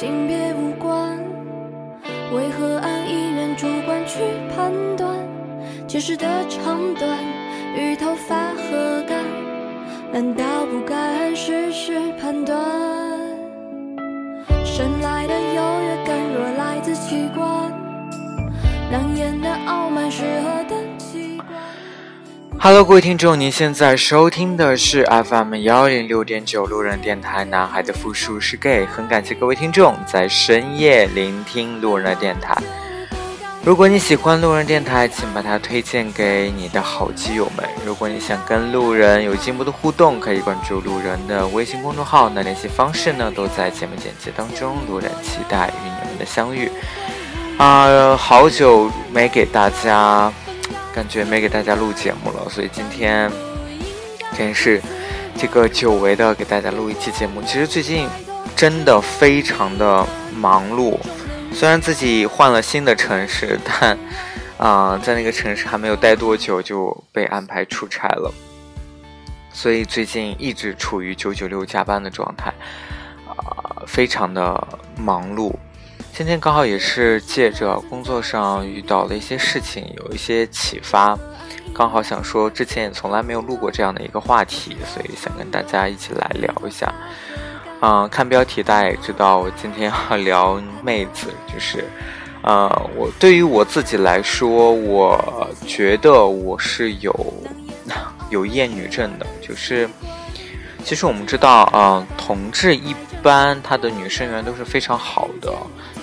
性别无关，为何按意愿主观去判断？解释的长短与头发何干？难道不该按事实判断？Hello，各位听众，您现在收听的是 FM 幺零六点九路人电台。男孩的复数是 gay，很感谢各位听众在深夜聆听路人的电台。如果你喜欢路人电台，请把它推荐给你的好基友们。如果你想跟路人有进一步的互动，可以关注路人的微信公众号，那联系方式呢都在节目简介当中。路人期待与你们的相遇。啊、好久没给大家，感觉没给大家录节目了，所以今天真是这个久违的给大家录一期节目。其实最近真的非常的忙碌，虽然自己换了新的城市，但啊、在那个城市还没有待多久就被安排出差了，所以最近一直处于九九六加班的状态，啊、非常的忙碌。今天刚好也是借着工作上遇到了一些事情，有一些启发，刚好想说之前也从来没有录过这样的一个话题，所以想跟大家一起来聊一下。嗯、看标题大家也知道，我今天要 聊妹子，就是，呃，我对于我自己来说，我觉得我是有有厌女症的，就是，其实我们知道，嗯、同志一般他的女生缘都是非常好的，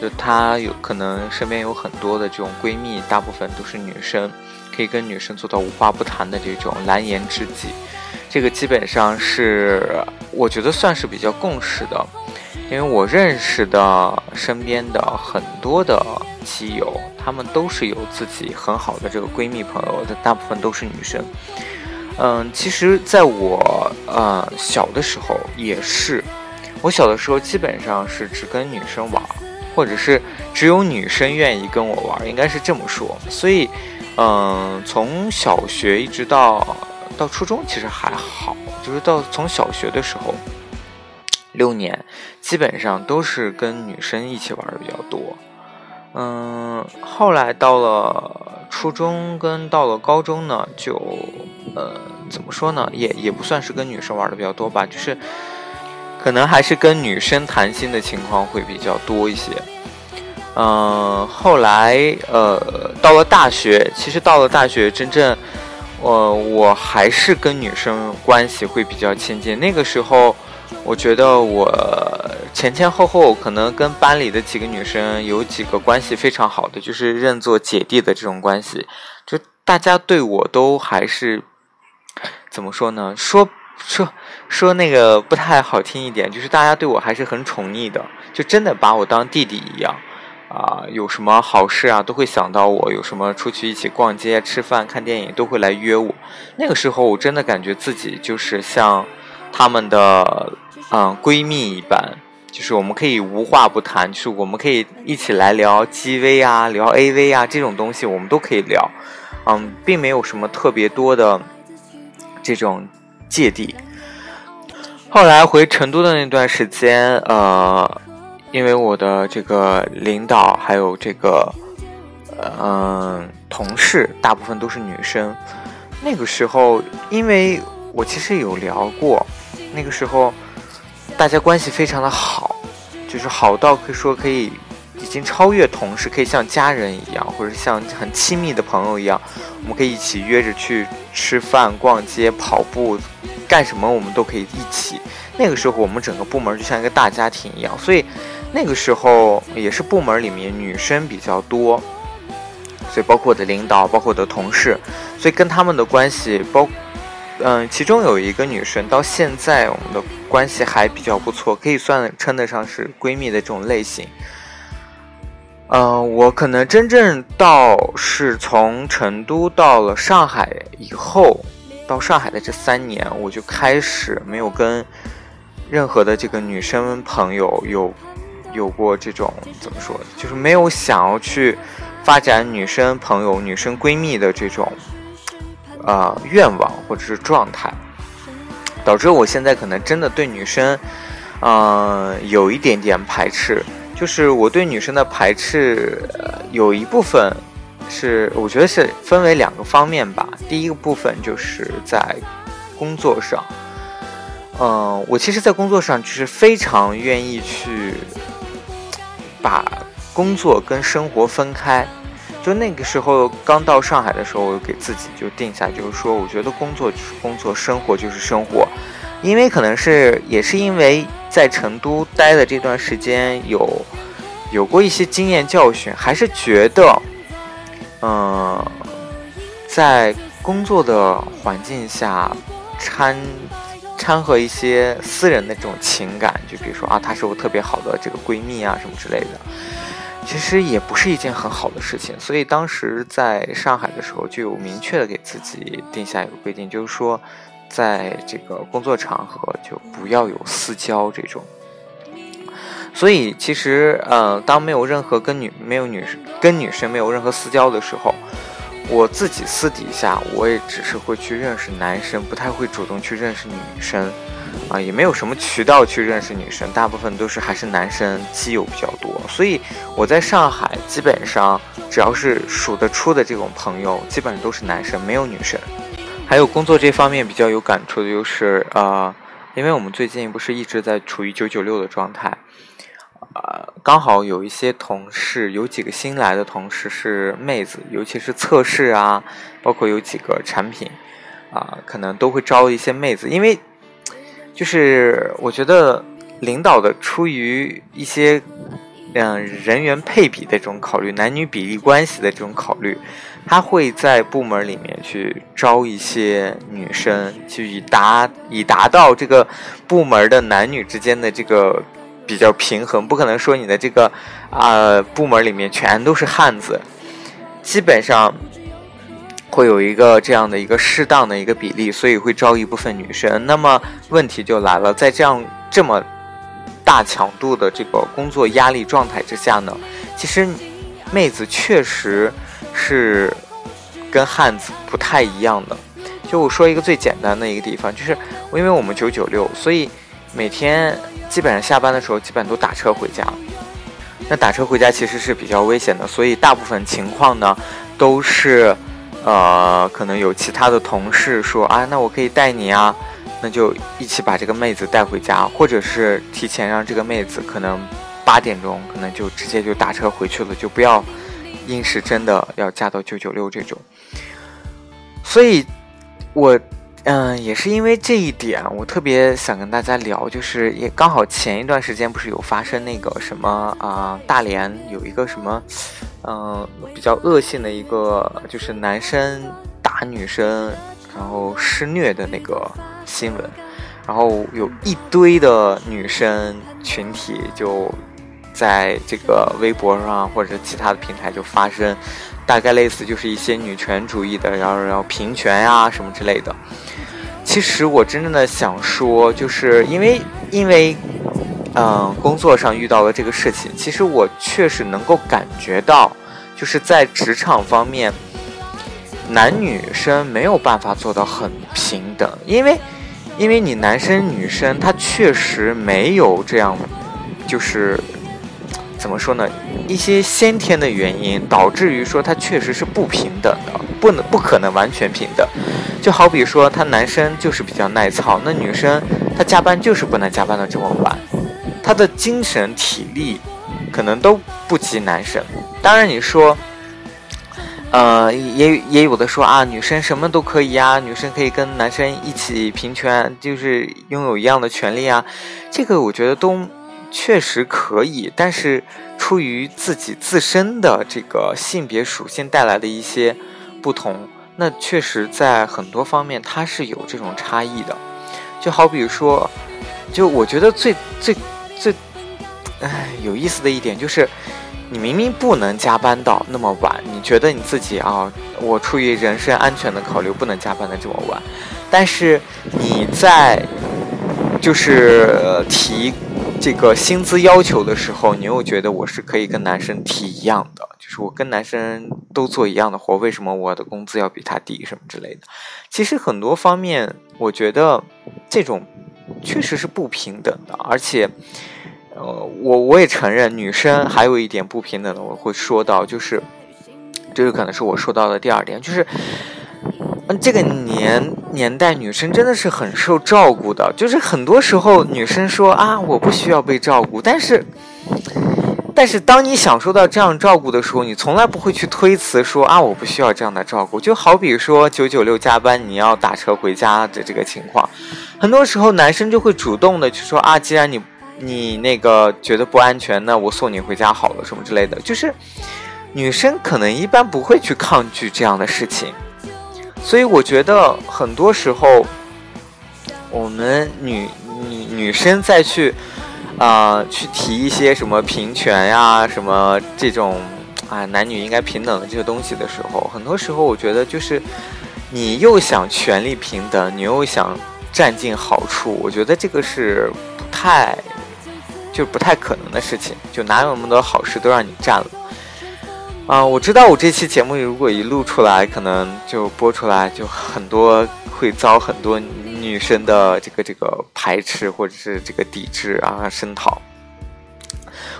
就她有可能身边有很多的这种闺蜜，大部分都是女生，可以跟女生做到无话不谈的这种蓝颜知己。这个基本上是我觉得算是比较共识的，因为我认识的身边的很多的基友，她们都是有自己很好的这个闺蜜朋友的，大部分都是女生。嗯，其实在我呃小的时候也是，我小的时候基本上是只跟女生玩，或者是只有女生愿意跟我玩，应该是这么说。所以，嗯，从小学一直到到初中其实还好，就是到从小学的时候，六年基本上都是跟女生一起玩的比较多。嗯，后来到了初中跟到了高中呢，就呃怎么说呢，也也不算是跟女生玩的比较多吧，就是可能还是跟女生谈心的情况会比较多一些。嗯，后来呃到了大学，其实到了大学真正。呃，我还是跟女生关系会比较亲近。那个时候，我觉得我前前后后可能跟班里的几个女生有几个关系非常好的，就是认作姐弟的这种关系。就大家对我都还是怎么说呢？说说说那个不太好听一点，就是大家对我还是很宠溺的，就真的把我当弟弟一样。啊、有什么好事啊，都会想到我；有什么出去一起逛街、吃饭、看电影，都会来约我。那个时候，我真的感觉自己就是像她们的嗯闺蜜一般，就是我们可以无话不谈，就是我们可以一起来聊 GV 啊、聊 AV 啊这种东西，我们都可以聊。嗯，并没有什么特别多的这种芥蒂。后来回成都的那段时间，呃。因为我的这个领导还有这个，嗯、呃，同事大部分都是女生。那个时候，因为我其实有聊过，那个时候大家关系非常的好，就是好到可以说可以已经超越同事，可以像家人一样，或者像很亲密的朋友一样，我们可以一起约着去吃饭、逛街、跑步，干什么我们都可以一起。那个时候，我们整个部门就像一个大家庭一样，所以。那个时候也是部门里面女生比较多，所以包括我的领导，包括我的同事，所以跟他们的关系，包，嗯、其中有一个女生，到现在我们的关系还比较不错，可以算称得上是闺蜜的这种类型。嗯、呃，我可能真正到是从成都到了上海以后，到上海的这三年，我就开始没有跟任何的这个女生朋友有。有过这种怎么说，就是没有想要去发展女生朋友、女生闺蜜的这种呃愿望或者是状态，导致我现在可能真的对女生嗯，有一点点排斥。就是我对女生的排斥，有一部分是我觉得是分为两个方面吧。第一个部分就是在工作上，嗯，我其实，在工作上就是非常愿意去把工作跟生活分开。就那个时候刚到上海的时候，我给自己就定下，就是说，我觉得工作就是工作，生活就是生活。因为可能是也是因为在成都待的这段时间有有过一些经验教训，还是觉得，嗯，在工作的环境下掺掺和一些私人的这种情感，就比如说啊，她是我特别好的这个闺蜜啊，什么之类的，其实也不是一件很好的事情。所以当时在上海的时候，就有明确的给自己定下一个规定，就是说。在这个工作场合就不要有私交这种，所以其实呃，当没有任何跟女没有女跟女生没有任何私交的时候，我自己私底下我也只是会去认识男生，不太会主动去认识女生，啊，也没有什么渠道去认识女生，大部分都是还是男生基友比较多，所以我在上海基本上只要是数得出的这种朋友，基本上都是男生，没有女生。还有工作这方面比较有感触的就是，呃，因为我们最近不是一直在处于九九六的状态，呃，刚好有一些同事，有几个新来的同事是妹子，尤其是测试啊，包括有几个产品，啊，可能都会招一些妹子，因为就是我觉得领导的出于一些嗯人员配比的这种考虑，男女比例关系的这种考虑。他会在部门里面去招一些女生，去以达以达到这个部门的男女之间的这个比较平衡。不可能说你的这个啊部门里面全都是汉子，基本上会有一个这样的一个适当的一个比例，所以会招一部分女生。那么问题就来了，在这样这么大强度的这个工作压力状态之下呢，其实妹子确实。是跟汉子不太一样的。就我说一个最简单的一个地方，就是因为我们九九六，所以每天基本上下班的时候，基本都打车回家。那打车回家其实是比较危险的，所以大部分情况呢，都是呃，可能有其他的同事说啊，那我可以带你啊，那就一起把这个妹子带回家，或者是提前让这个妹子可能八点钟可能就直接就打车回去了，就不要。硬是真的要嫁到九九六这种，所以，我，嗯，也是因为这一点，我特别想跟大家聊，就是也刚好前一段时间不是有发生那个什么啊，大连有一个什么，嗯，比较恶性的一个，就是男生打女生，然后施虐的那个新闻，然后有一堆的女生群体就。在这个微博上或者其他的平台就发生，大概类似就是一些女权主义的，然后然后平权呀什么之类的。其实我真正的想说，就是因为因为嗯工作上遇到了这个事情，其实我确实能够感觉到，就是在职场方面，男女生没有办法做到很平等，因为因为你男生女生他确实没有这样，就是。怎么说呢？一些先天的原因导致于说他确实是不平等的，不能不可能完全平等。就好比说他男生就是比较耐操，那女生她加班就是不能加班的这么晚，她的精神体力可能都不及男生。当然你说，呃，也也有的说啊，女生什么都可以啊，女生可以跟男生一起平权，就是拥有一样的权利啊。这个我觉得都。确实可以，但是出于自己自身的这个性别属性带来的一些不同，那确实在很多方面它是有这种差异的。就好比说，就我觉得最最最，哎，有意思的一点就是，你明明不能加班到那么晚，你觉得你自己啊，我出于人身安全的考虑不能加班的这么晚，但是你在就是提。这个薪资要求的时候，你又觉得我是可以跟男生提一样的，就是我跟男生都做一样的活，为什么我的工资要比他低什么之类的？其实很多方面，我觉得这种确实是不平等的，而且，呃，我我也承认，女生还有一点不平等的，我会说到，就是，这有可能是我说到的第二点，就是，嗯，这个年年代，女生真的是很受照顾的，就是很多时候女生说啊，我不需要被照顾，但是。但是当你享受到这样照顾的时候，你从来不会去推辞说啊，我不需要这样的照顾。就好比说九九六加班，你要打车回家的这个情况，很多时候男生就会主动的去说啊，既然你你那个觉得不安全，那我送你回家好了，什么之类的。就是女生可能一般不会去抗拒这样的事情，所以我觉得很多时候我们女女女生再去。啊，去提一些什么平权呀，什么这种啊，男女应该平等的这些东西的时候，很多时候我觉得就是，你又想权利平等，你又想占尽好处，我觉得这个是不太，就不太可能的事情，就哪有那么多好事都让你占了？啊，我知道我这期节目如果一录出来，可能就播出来就很多会遭很多。女生的这个这个排斥或者是这个抵制啊声讨，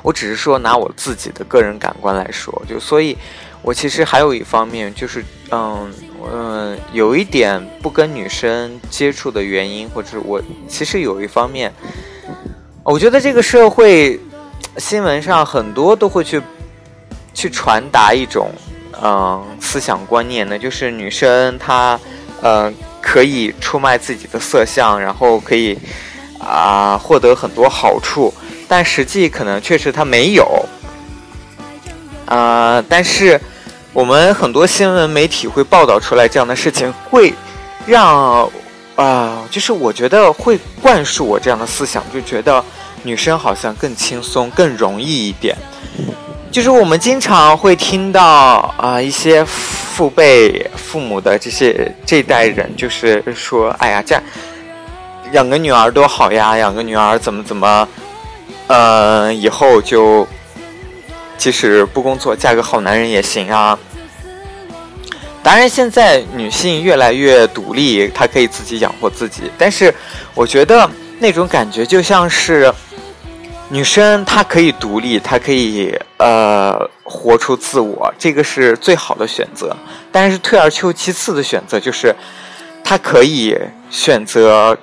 我只是说拿我自己的个人感官来说，就所以，我其实还有一方面就是，嗯嗯，有一点不跟女生接触的原因，或者我其实有一方面，我觉得这个社会新闻上很多都会去去传达一种嗯思想观念呢，就是女生她嗯。可以出卖自己的色相，然后可以啊获得很多好处，但实际可能确实他没有。啊，但是我们很多新闻媒体会报道出来这样的事情，会让啊，就是我觉得会灌输我这样的思想，就觉得女生好像更轻松、更容易一点。就是我们经常会听到啊，一些父辈、父母的这些这代人，就是说，哎呀，这样养个女儿多好呀，养个女儿怎么怎么，呃，以后就即使不工作，嫁个好男人也行啊。当然，现在女性越来越独立，她可以自己养活自己，但是我觉得那种感觉就像是。女生她可以独立，她可以呃活出自我，这个是最好的选择。但是退而求其次的选择就是，她可以选择，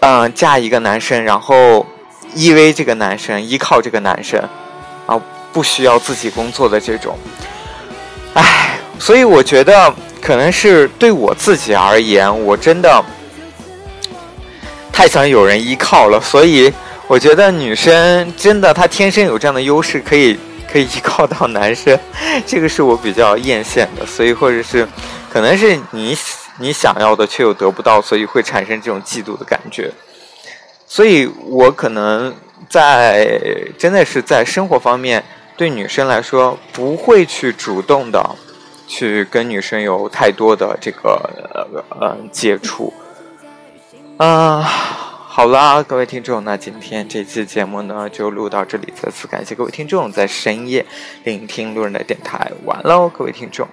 嗯，嫁一个男生，然后依偎这个男生，依靠这个男生，啊，不需要自己工作的这种。唉，所以我觉得可能是对我自己而言，我真的太想有人依靠了，所以。我觉得女生真的，她天生有这样的优势，可以 可以依靠到男生，这个是我比较艳羡的。所以，或者是，可能是你你想要的却又得不到，所以会产生这种嫉妒的感觉。所以我可能在真的是在生活方面，对女生来说，不会去主动的去跟女生有太多的这个呃接触，啊。好啦，各位听众，那今天这期节目呢就录到这里，再次感谢各位听众在深夜聆听路人的电台，完喽，各位听众。